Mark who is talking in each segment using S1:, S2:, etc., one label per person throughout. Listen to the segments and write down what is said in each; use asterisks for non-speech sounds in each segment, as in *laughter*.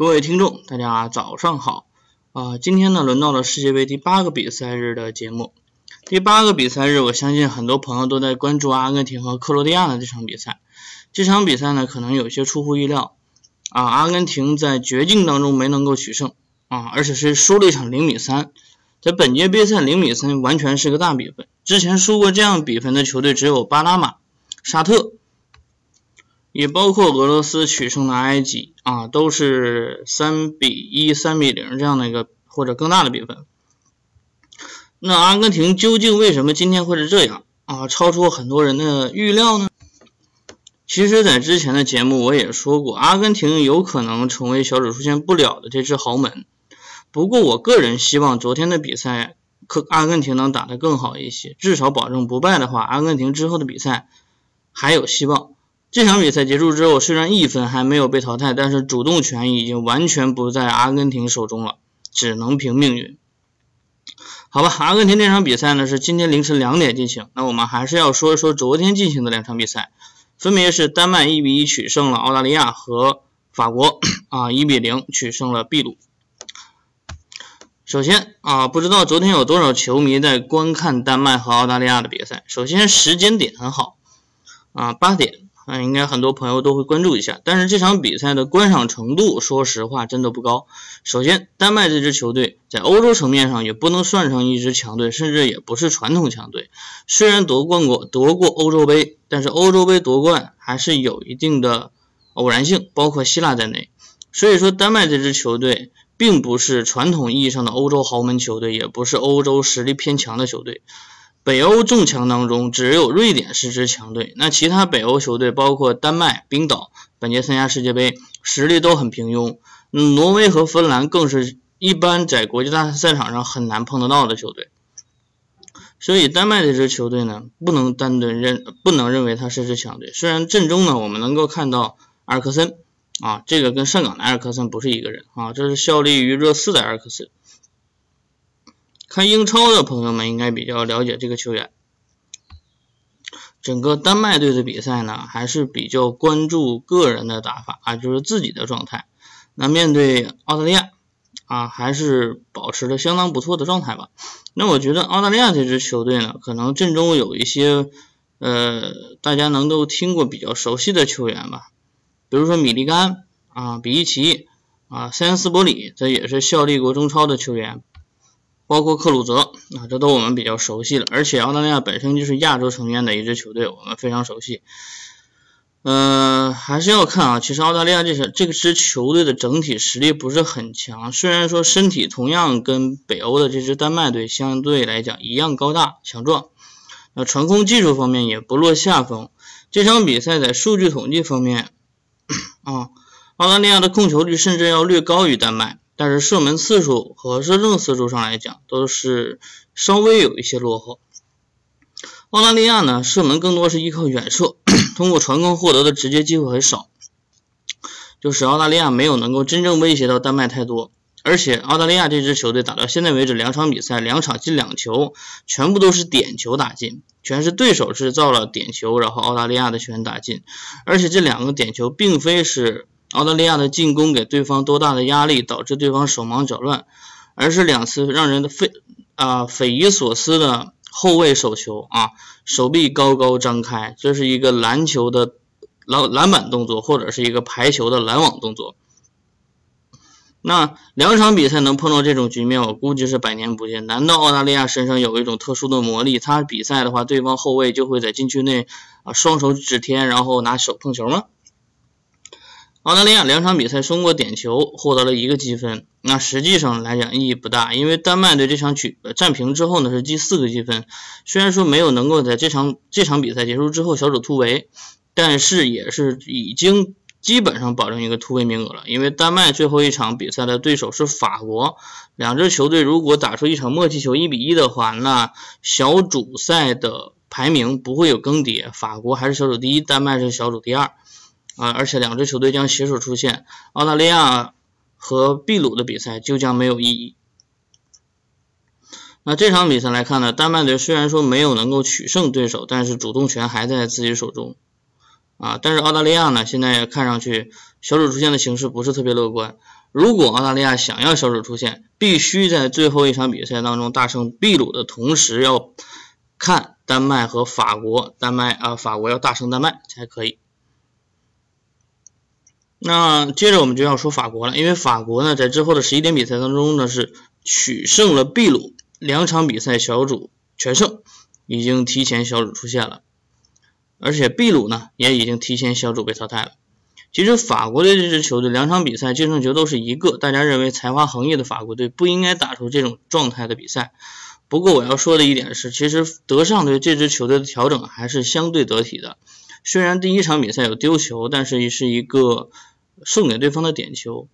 S1: 各位听众，大家早上好啊！今天呢，轮到了世界杯第八个比赛日的节目。第八个比赛日，我相信很多朋友都在关注阿根廷和克罗地亚的这场比赛。这场比赛呢，可能有些出乎意料啊！阿根廷在绝境当中没能够取胜啊，而且是输了一场零比三。在本届杯赛，零比三完全是个大比分。之前输过这样比分的球队只有巴拿马、沙特。也包括俄罗斯取胜的埃及啊，都是三比一、三比零这样的一个或者更大的比分。那阿根廷究竟为什么今天会是这样啊？超出很多人的预料呢？其实，在之前的节目我也说过，阿根廷有可能成为小组出现不了的这支豪门。不过，我个人希望昨天的比赛，可阿根廷能打得更好一些，至少保证不败的话，阿根廷之后的比赛还有希望。这场比赛结束之后，虽然一分还没有被淘汰，但是主动权已经完全不在阿根廷手中了，只能凭命运。好吧，阿根廷这场比赛呢是今天凌晨两点进行，那我们还是要说一说昨天进行的两场比赛，分别是丹麦一比一取胜了澳大利亚和法国啊一比零取胜了秘鲁。首先啊，不知道昨天有多少球迷在观看丹麦和澳大利亚的比赛。首先时间点很好啊，八点。那应该很多朋友都会关注一下，但是这场比赛的观赏程度，说实话真的不高。首先，丹麦这支球队在欧洲层面上也不能算上一支强队，甚至也不是传统强队。虽然夺冠过夺过欧洲杯，但是欧洲杯夺冠还是有一定的偶然性，包括希腊在内。所以说，丹麦这支球队并不是传统意义上的欧洲豪门球队，也不是欧洲实力偏强的球队。北欧众强当中，只有瑞典是支强队，那其他北欧球队，包括丹麦、冰岛，本届参加世界杯实力都很平庸。挪威和芬兰更是一般在国际大赛场上很难碰得到的球队。所以丹麦这支球队呢，不能单独认，不能认为它是支强队。虽然阵中呢，我们能够看到埃尔克森啊，这个跟上港的埃尔克森不是一个人啊，这是效力于热刺的埃尔克森。看英超的朋友们应该比较了解这个球员。整个丹麦队的比赛呢，还是比较关注个人的打法啊，就是自己的状态。那面对澳大利亚啊，还是保持着相当不错的状态吧。那我觉得澳大利亚这支球队呢，可能阵中有一些呃，大家能够听过比较熟悉的球员吧，比如说米利甘啊、比伊奇啊、塞恩斯伯里，这也是效力过中超的球员。包括克鲁泽啊，这都我们比较熟悉了。而且澳大利亚本身就是亚洲层面的一支球队，我们非常熟悉。嗯，还是要看啊。其实澳大利亚这支这支球队的整体实力不是很强，虽然说身体同样跟北欧的这支丹麦队相对来讲一样高大强壮，那传控技术方面也不落下风。这场比赛在数据统计方面 *coughs* 啊，澳大利亚的控球率甚至要略高于丹麦。但是射门次数和射正次数上来讲，都是稍微有一些落后。澳大利亚呢，射门更多是依靠远射，通过传控获得的直接机会很少，就使澳大利亚没有能够真正威胁到丹麦太多。而且澳大利亚这支球队打到现在为止两场比赛，两场进两球，全部都是点球打进，全是对手制造了点球，然后澳大利亚的球员打进。而且这两个点球并非是。澳大利亚的进攻给对方多大的压力，导致对方手忙脚乱，而是两次让人的匪啊匪夷所思的后卫手球啊，手臂高高张开，这是一个篮球的篮篮板动作，或者是一个排球的拦网动作。那两场比赛能碰到这种局面，我估计是百年不见。难道澳大利亚身上有一种特殊的魔力？他比赛的话，对方后卫就会在禁区内啊双手指天，然后拿手碰球吗？澳大利亚两场比赛通过点球获得了一个积分，那实际上来讲意义不大，因为丹麦队这场取战平之后呢是积四个积分，虽然说没有能够在这场这场比赛结束之后小组突围，但是也是已经基本上保证一个突围名额了，因为丹麦最后一场比赛的对手是法国，两支球队如果打出一场默契球一比一的话，那小组赛的排名不会有更迭，法国还是小组第一，丹麦是小组第二。啊！而且两支球队将携手出现，澳大利亚和秘鲁的比赛就将没有意义。那这场比赛来看呢，丹麦队虽然说没有能够取胜对手，但是主动权还在自己手中。啊，但是澳大利亚呢，现在看上去小组出线的形势不是特别乐观。如果澳大利亚想要小组出线，必须在最后一场比赛当中大胜秘鲁的同时，要看丹麦和法国，丹麦啊，法国要大胜丹麦才可以。那接着我们就要说法国了，因为法国呢，在之后的十一点比赛当中呢，是取胜了秘鲁，两场比赛小组全胜，已经提前小组出线了。而且秘鲁呢，也已经提前小组被淘汰了。其实法国队这支球队两场比赛净胜球都是一个，大家认为才华横溢的法国队不应该打出这种状态的比赛。不过我要说的一点是，其实德尚对这支球队的调整还是相对得体的。虽然第一场比赛有丢球，但是也是一个。送给对方的点球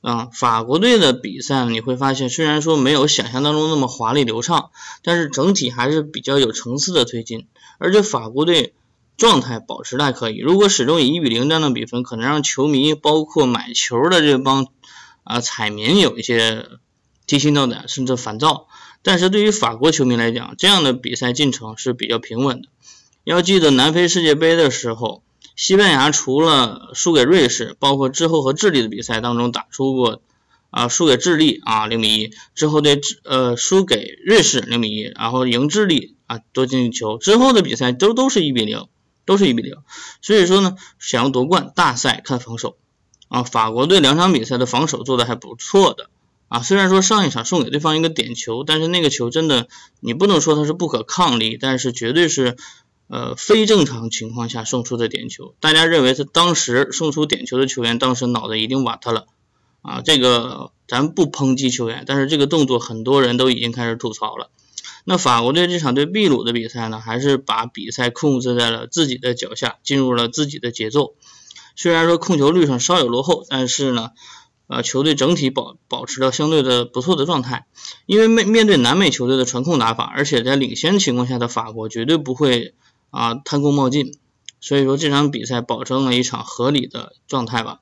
S1: 啊，法国队的比赛你会发现，虽然说没有想象当中那么华丽流畅，但是整体还是比较有层次的推进，而且法国队状态保持的还可以。如果始终以一比零这样的比分，可能让球迷包括买球的这帮啊彩民有一些提心吊胆，甚至烦躁。但是对于法国球迷来讲，这样的比赛进程是比较平稳的。要记得南非世界杯的时候。西班牙除了输给瑞士，包括之后和智利的比赛当中打出过啊输给智利啊零比一，之后对呃输给瑞士零比一，然后赢智利啊多进球，之后的比赛都都是一比零，都是一比零。所以说呢，想要夺冠，大赛看防守啊。法国队两场比赛的防守做的还不错的啊，虽然说上一场送给对方一个点球，但是那个球真的你不能说它是不可抗力，但是绝对是。呃，非正常情况下送出的点球，大家认为是当时送出点球的球员当时脑子一定瓦特了啊！这个咱不抨击球员，但是这个动作很多人都已经开始吐槽了。那法国队这场对秘鲁的比赛呢，还是把比赛控制在了自己的脚下，进入了自己的节奏。虽然说控球率上稍有落后，但是呢，呃，球队整体保保持了相对的不错的状态。因为面面对南美球队的传控打法，而且在领先情况下的法国绝对不会。啊，贪功冒进，所以说这场比赛保证了一场合理的状态吧。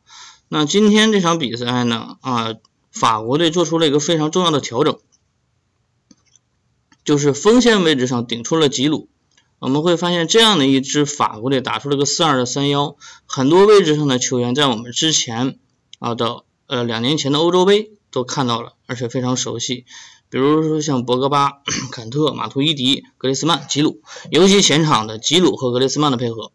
S1: 那今天这场比赛呢，啊，法国队做出了一个非常重要的调整，就是锋线位置上顶出了吉鲁。我们会发现这样的一支法国队打出了个四二的三幺，很多位置上的球员在我们之前啊的呃两年前的欧洲杯都看到了，而且非常熟悉。比如说像博格巴、*clears throat* 坎特、马图伊迪、格雷斯曼、吉鲁，尤其前场的吉鲁和格雷斯曼的配合，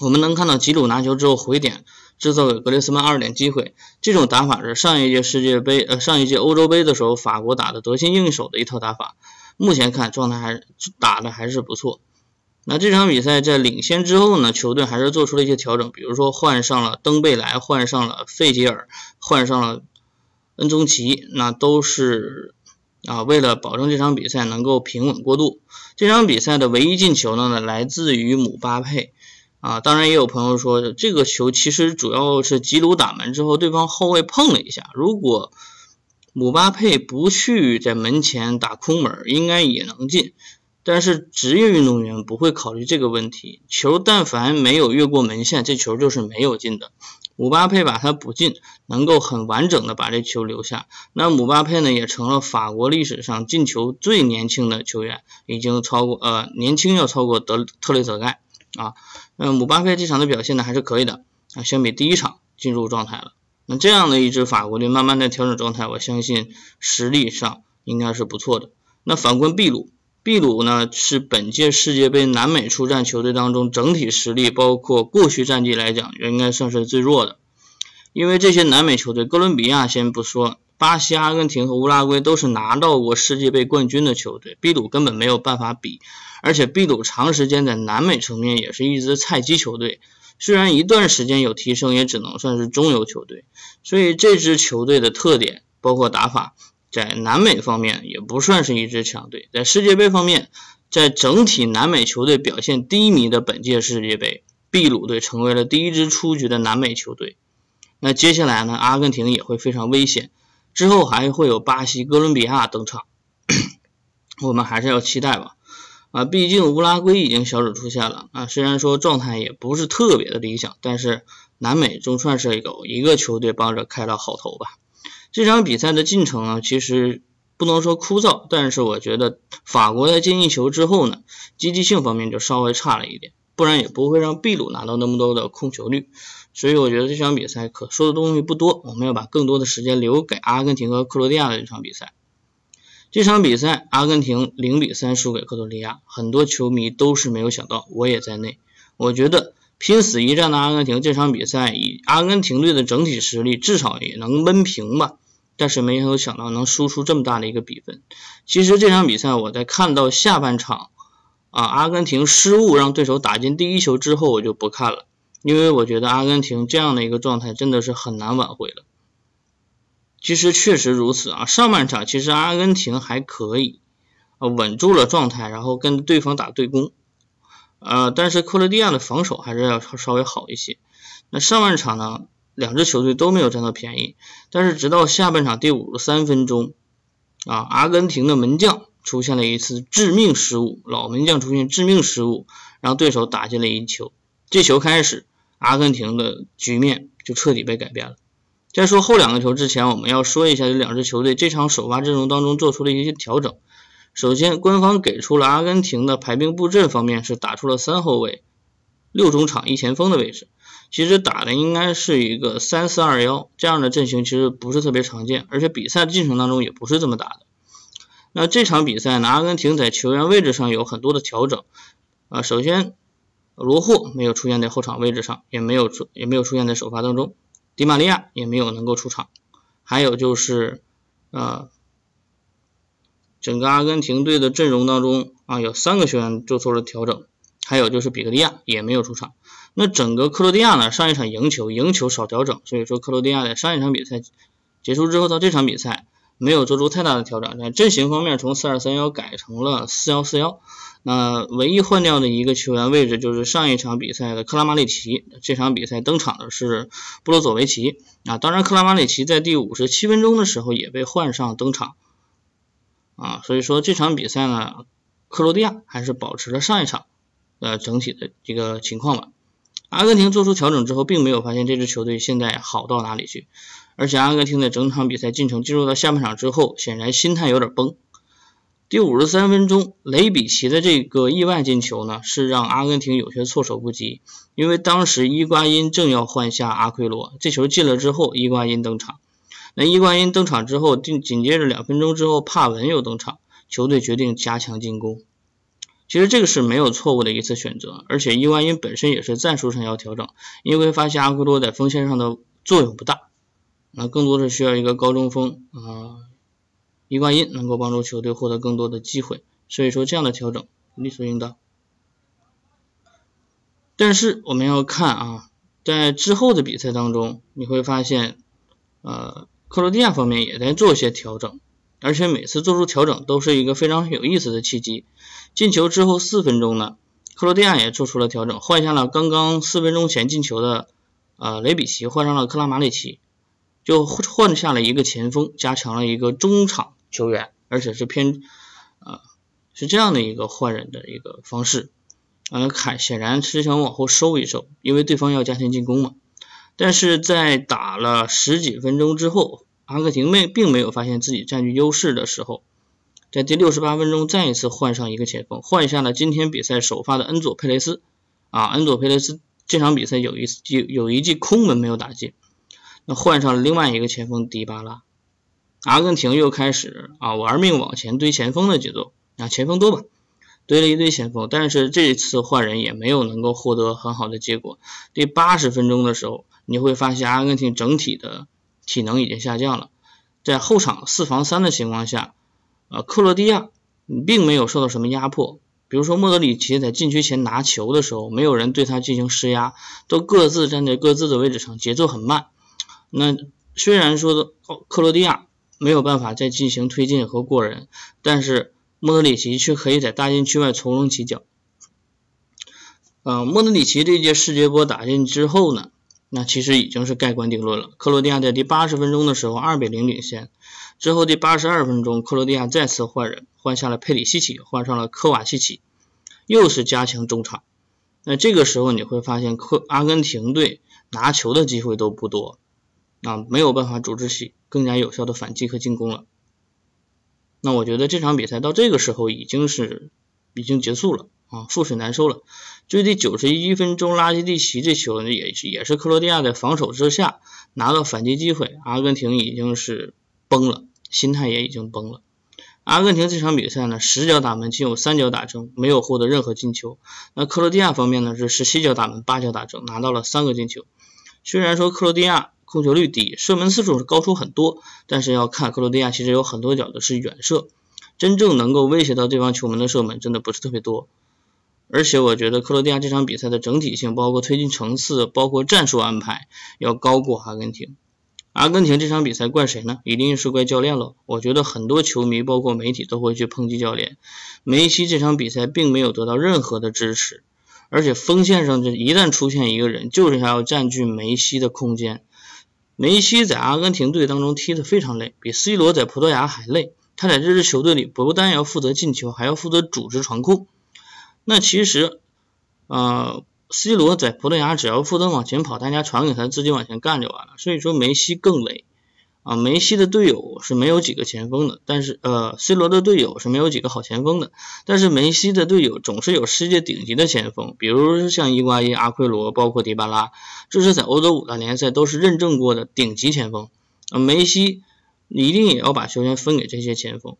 S1: 我们能看到吉鲁拿球之后回点，制造给格雷斯曼二点机会。这种打法是上一届世界杯、呃上一届欧洲杯的时候法国打的得心应手的一套打法。目前看状态还打的还是不错。那这场比赛在领先之后呢，球队还是做出了一些调整，比如说换上了登贝莱，换上了费吉尔，换上了恩宗奇，那都是。啊，为了保证这场比赛能够平稳过渡，这场比赛的唯一进球呢，来自于姆巴佩。啊，当然也有朋友说，这个球其实主要是吉鲁打门之后，对方后卫碰了一下。如果姆巴佩不去在门前打空门，应该也能进。但是职业运动员不会考虑这个问题，球但凡没有越过门线，这球就是没有进的。姆巴佩把它补进，能够很完整的把这球留下。那姆巴佩呢，也成了法国历史上进球最年轻的球员，已经超过呃年轻要超过德特雷泽盖啊。那姆巴佩这场的表现呢还是可以的啊，相比第一场进入状态了。那这样的一支法国队慢慢的调整状态，我相信实力上应该是不错的。那反观秘鲁。秘鲁呢是本届世界杯南美出战球队当中整体实力，包括过去战绩来讲，应该算是最弱的。因为这些南美球队，哥伦比亚先不说，巴西、阿根廷和乌拉圭都是拿到过世界杯冠军的球队，秘鲁根本没有办法比。而且秘鲁长时间在南美层面也是一支菜鸡球队，虽然一段时间有提升，也只能算是中游球队。所以这支球队的特点包括打法。在南美方面也不算是一支强队，在世界杯方面，在整体南美球队表现低迷的本届世界杯，秘鲁队成为了第一支出局的南美球队。那接下来呢，阿根廷也会非常危险，之后还会有巴西、哥伦比亚登场，*coughs* 我们还是要期待吧。啊，毕竟乌拉圭已经小组出线了啊，虽然说状态也不是特别的理想，但是南美总算是有一个球队帮着开了好头吧。这场比赛的进程呢，其实不能说枯燥，但是我觉得法国在进一球之后呢，积极性方面就稍微差了一点不然也不会让秘鲁拿到那么多的控球率。所以我觉得这场比赛可说的东西不多，我们要把更多的时间留给阿根廷和克罗地亚的这场比赛。这场比赛，阿根廷零比三输给克罗地亚，很多球迷都是没有想到，我也在内。我觉得拼死一战的阿根廷这场比赛，以阿根廷队的整体实力，至少也能闷平吧。但是没有想到能输出这么大的一个比分。其实这场比赛我在看到下半场啊，阿根廷失误让对手打进第一球之后，我就不看了。因为我觉得阿根廷这样的一个状态真的是很难挽回了。其实确实如此啊，上半场其实阿根廷还可以，啊，稳住了状态，然后跟对方打对攻，呃，但是克罗地亚的防守还是要稍微好一些。那上半场呢，两支球队都没有占到便宜，但是直到下半场第五十三分钟，啊，阿根廷的门将出现了一次致命失误，老门将出现致命失误，让对手打进了一球，这球开始。阿根廷的局面就彻底被改变了。在说后两个球之前，我们要说一下这两支球队这场首发阵容当中做出的一些调整。首先，官方给出了阿根廷的排兵布阵方面是打出了三后卫、六中场、一前锋的位置。其实打的应该是一个三四二幺这样的阵型，其实不是特别常见，而且比赛的进程当中也不是这么打的。那这场比赛呢，阿根廷在球员位置上有很多的调整啊，首先。罗霍没有出现在后场位置上，也没有出也没有出现在首发当中，迪玛利亚也没有能够出场。还有就是，呃，整个阿根廷队的阵容当中啊，有三个球员做出了调整，还有就是比克利亚也没有出场。那整个克罗地亚呢，上一场赢球，赢球少调整，所以说克罗地亚在上一场比赛结束之后到这场比赛没有做出太大的调整，在阵型方面从四二三幺改成了四幺四幺。那唯一换掉的一个球员位置就是上一场比赛的克拉马里奇，这场比赛登场的是布罗佐维奇啊。当然，克拉马里奇在第五十七分钟的时候也被换上登场啊。所以说这场比赛呢，克罗地亚还是保持了上一场呃整体的一个情况吧。阿根廷做出调整之后，并没有发现这支球队现在好到哪里去，而且阿根廷在整场比赛进程进入到下半场之后，显然心态有点崩。第五十三分钟，雷比奇的这个意外进球呢，是让阿根廷有些措手不及。因为当时伊瓜因正要换下阿奎罗，这球进了之后，伊瓜因登场。那伊瓜因登场之后，紧紧接着两分钟之后，帕文又登场，球队决定加强进攻。其实这个是没有错误的一次选择，而且伊万因本身也是战术上要调整，因为发现阿奎罗在锋线上的作用不大，那更多是需要一个高中锋啊。伊瓜因能够帮助球队获得更多的机会，所以说这样的调整理所应当。但是我们要看啊，在之后的比赛当中，你会发现，呃，克罗地亚方面也在做一些调整，而且每次做出调整都是一个非常有意思的契机。进球之后四分钟呢，克罗地亚也做出了调整，换下了刚刚四分钟前进球的呃雷比奇，换上了克拉马里奇，就换下了一个前锋，加强了一个中场。球员，而且是偏，呃，是这样的一个换人的一个方式，呃，凯显然是想往后收一收，因为对方要加强进攻嘛。但是在打了十几分钟之后，阿根廷没并没有发现自己占据优势的时候，在第六十八分钟再一次换上一个前锋，换下了今天比赛首发的恩佐佩雷斯，啊，恩佐佩雷斯这场比赛有一有有一记空门没有打进，那换上了另外一个前锋迪巴拉。阿根廷又开始啊玩命往前堆前锋的节奏啊，前锋多吧，堆了一堆前锋，但是这次换人也没有能够获得很好的结果。第八十分钟的时候，你会发现阿根廷整体的体能已经下降了，在后场四防三的情况下，呃，克罗地亚并没有受到什么压迫。比如说莫德里奇在禁区前拿球的时候，没有人对他进行施压，都各自站在各自的位置上，节奏很慢。那虽然说的克罗地亚。没有办法再进行推进和过人，但是莫德里奇却可以在大禁区外从容起脚。呃，莫德里奇这届世界波打进之后呢，那其实已经是盖棺定论了。克罗地亚在第八十分钟的时候二比零领先，之后第八十二分钟，克罗地亚再次换人，换下了佩里西奇，换上了科瓦西奇，又是加强中场。那这个时候你会发现，克阿根廷队拿球的机会都不多。啊，没有办法组织起更加有效的反击和进攻了。那我觉得这场比赛到这个时候已经是已经结束了啊，覆水难收了。就第九十一分钟拉基蒂奇这球呢，也也是克罗地亚在防守之下拿到反击机会，阿根廷已经是崩了，心态也已经崩了。阿根廷这场比赛呢，十脚打门仅有三脚打中，没有获得任何进球。那克罗地亚方面呢，是十七脚打门，八脚打中，拿到了三个进球。虽然说克罗地亚控球率低，射门次数是高出很多，但是要看克罗地亚其实有很多脚的是远射，真正能够威胁到对方球门的射门真的不是特别多。而且我觉得克罗地亚这场比赛的整体性，包括推进层次，包括战术安排，要高过阿根廷。阿根廷这场比赛怪谁呢？一定是怪教练了。我觉得很多球迷，包括媒体都会去抨击教练。梅西这场比赛并没有得到任何的支持，而且锋线上这一旦出现一个人，就是想要占据梅西的空间。梅西在阿根廷队当中踢得非常累，比 C 罗在葡萄牙还累。他在这支球队里不但要负责进球，还要负责组织传控。那其实，呃。C 罗在葡萄牙只要负责往前跑，大家传给他，自己往前干就完了。所以说梅西更累啊！梅西的队友是没有几个前锋的，但是呃，C 罗的队友是没有几个好前锋的。但是梅西的队友总是有世界顶级的前锋，比如像伊瓜因、阿奎罗，包括迪巴拉，这是在欧洲五大联赛都是认证过的顶级前锋。啊，梅西一定也要把球权分给这些前锋。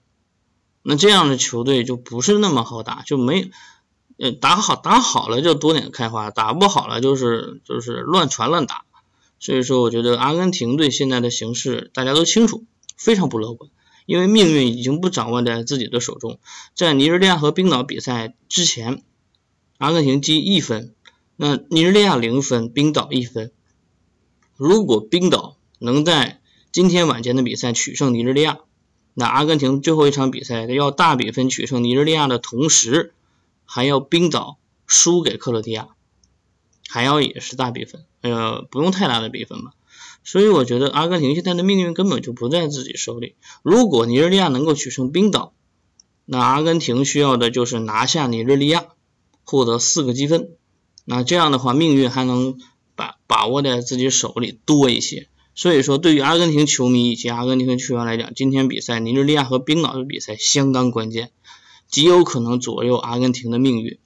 S1: 那这样的球队就不是那么好打，就没。呃，打好打好了就多点开花，打不好了就是就是乱传乱打。所以说，我觉得阿根廷队现在的形势大家都清楚，非常不乐观，因为命运已经不掌握在自己的手中。在尼日利亚和冰岛比赛之前，阿根廷积一分，那尼日利亚零分，冰岛一分。如果冰岛能在今天晚间的比赛取胜尼日利亚，那阿根廷最后一场比赛要大比分取胜尼日利亚的同时。还要冰岛输给克罗地亚，还要也是大比分，呃，不用太大的比分吧。所以我觉得阿根廷现在的命运根本就不在自己手里。如果尼日利亚能够取胜冰岛，那阿根廷需要的就是拿下尼日利亚，获得四个积分。那这样的话，命运还能把把握在自己手里多一些。所以说，对于阿根廷球迷以及阿根廷球员来讲，今天比赛尼日利亚和冰岛的比赛相当关键。极有可能左右阿根廷的命运。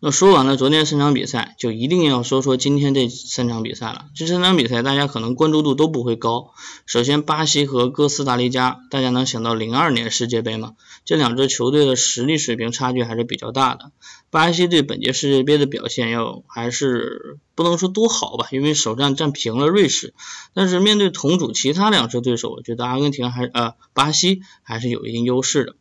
S1: 那说完了昨天三场比赛，就一定要说说今天这三场比赛了。这三场比赛大家可能关注度都不会高。首先，巴西和哥斯达黎加，大家能想到零二年世界杯吗？这两支球队的实力水平差距还是比较大的。巴西队本届世界杯的表现要还是不能说多好吧，因为首战战平了瑞士。但是面对同组其他两支对手，我觉得阿根廷还呃巴西还是有一定优势的。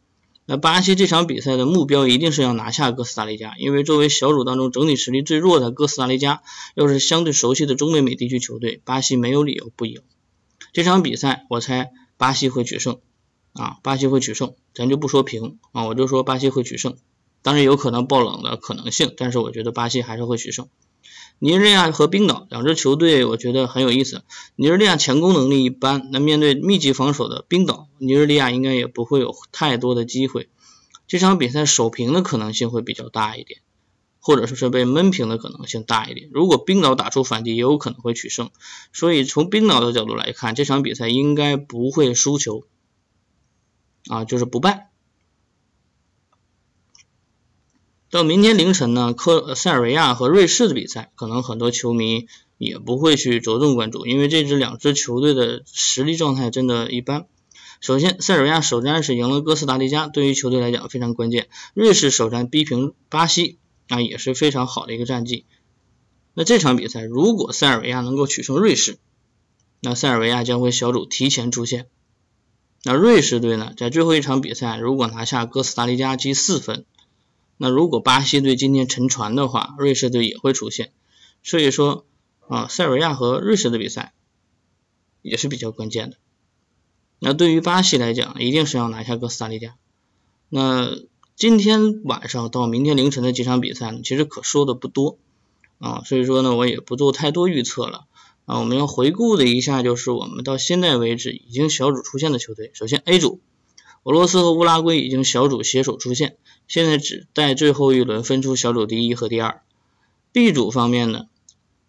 S1: 那巴西这场比赛的目标一定是要拿下哥斯达黎加，因为作为小组当中整体实力最弱的哥斯达黎加，又是相对熟悉的中北美地区球队，巴西没有理由不赢。这场比赛我猜巴西会取胜啊，巴西会取胜，咱就不说平啊，我就说巴西会取胜，当然有可能爆冷的可能性，但是我觉得巴西还是会取胜。尼日利亚和冰岛两支球队，我觉得很有意思。尼日利亚前攻能力一般，那面对密集防守的冰岛，尼日利亚应该也不会有太多的机会。这场比赛守平的可能性会比较大一点，或者说是被闷平的可能性大一点。如果冰岛打出反击，也有可能会取胜。所以从冰岛的角度来看，这场比赛应该不会输球，啊，就是不败。到明天凌晨呢，科塞尔维亚和瑞士的比赛，可能很多球迷也不会去着重关注，因为这支两支球队的实力状态真的一般。首先，塞尔维亚首战是赢了哥斯达黎加，对于球队来讲非常关键。瑞士首战逼平巴西，啊也是非常好的一个战绩。那这场比赛，如果塞尔维亚能够取胜瑞士，那塞尔维亚将会小组提前出线。那瑞士队呢，在最后一场比赛如果拿下哥斯达黎加，积四分。那如果巴西队今天沉船的话，瑞士队也会出现。所以说啊，塞尔维亚和瑞士的比赛也是比较关键的。那对于巴西来讲，一定是要拿下哥斯达黎加。那今天晚上到明天凌晨的几场比赛呢，其实可说的不多啊，所以说呢，我也不做太多预测了啊。我们要回顾的一下，就是我们到现在为止已经小组出线的球队。首先 A 组。俄罗斯和乌拉圭已经小组携手出线，现在只待最后一轮分出小组第一和第二。B 组方面呢，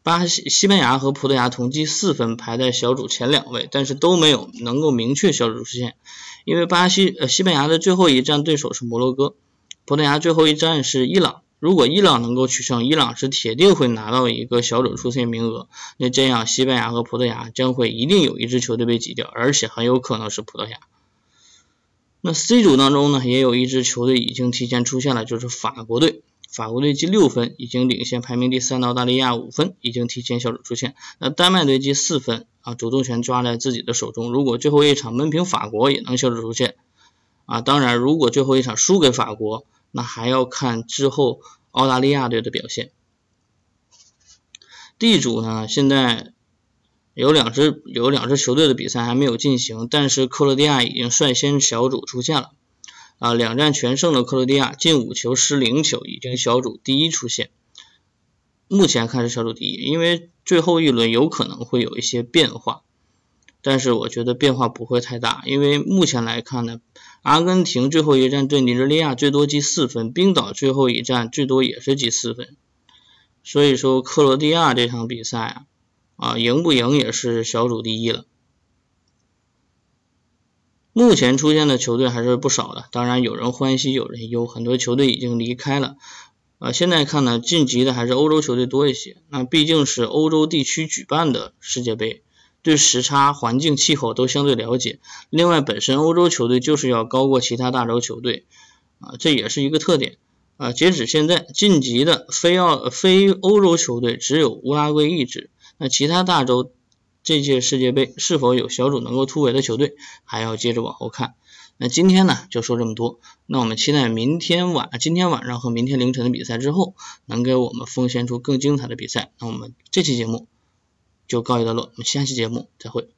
S1: 巴西、西班牙和葡萄牙同积四分，排在小组前两位，但是都没有能够明确小组出线，因为巴西、呃西班牙的最后一战对手是摩洛哥，葡萄牙最后一站是伊朗，如果伊朗能够取胜，伊朗是铁定会拿到一个小组出线名额。那这样，西班牙和葡萄牙将会一定有一支球队被挤掉，而且很有可能是葡萄牙。那 C 组当中呢，也有一支球队已经提前出现了，就是法国队。法国队积六分，已经领先排名第三的澳大利亚五分，已经提前小组出线。那丹麦队积四分啊，主动权抓在自己的手中。如果最后一场闷平法国，也能小组出线啊。当然，如果最后一场输给法国，那还要看之后澳大利亚队的表现。D 组呢，现在有两支有两支球队的比赛还没有进行，但是克罗地亚已经率先小组出现了。啊，两战全胜的克罗地亚进五球失零球，已经小组第一出线。目前看是小组第一，因为最后一轮有可能会有一些变化，但是我觉得变化不会太大，因为目前来看呢，阿根廷最后一战对尼日利亚最多积四分，冰岛最后一战最多也是积四分，所以说克罗地亚这场比赛啊，啊赢不赢也是小组第一了。目前出现的球队还是不少的，当然有人欢喜有人忧，很多球队已经离开了。啊，现在看呢，晋级的还是欧洲球队多一些。那毕竟是欧洲地区举办的世界杯，对时差、环境、气候都相对了解。另外，本身欧洲球队就是要高过其他大洲球队，啊，这也是一个特点。啊，截止现在晋级的非要非欧洲球队只有乌拉圭一支，那其他大洲。这届世界杯是否有小组能够突围的球队，还要接着往后看。那今天呢，就说这么多。那我们期待明天晚、今天晚上和明天凌晨的比赛之后，能给我们奉献出更精彩的比赛。那我们这期节目就告一段落，我们下期节目再会。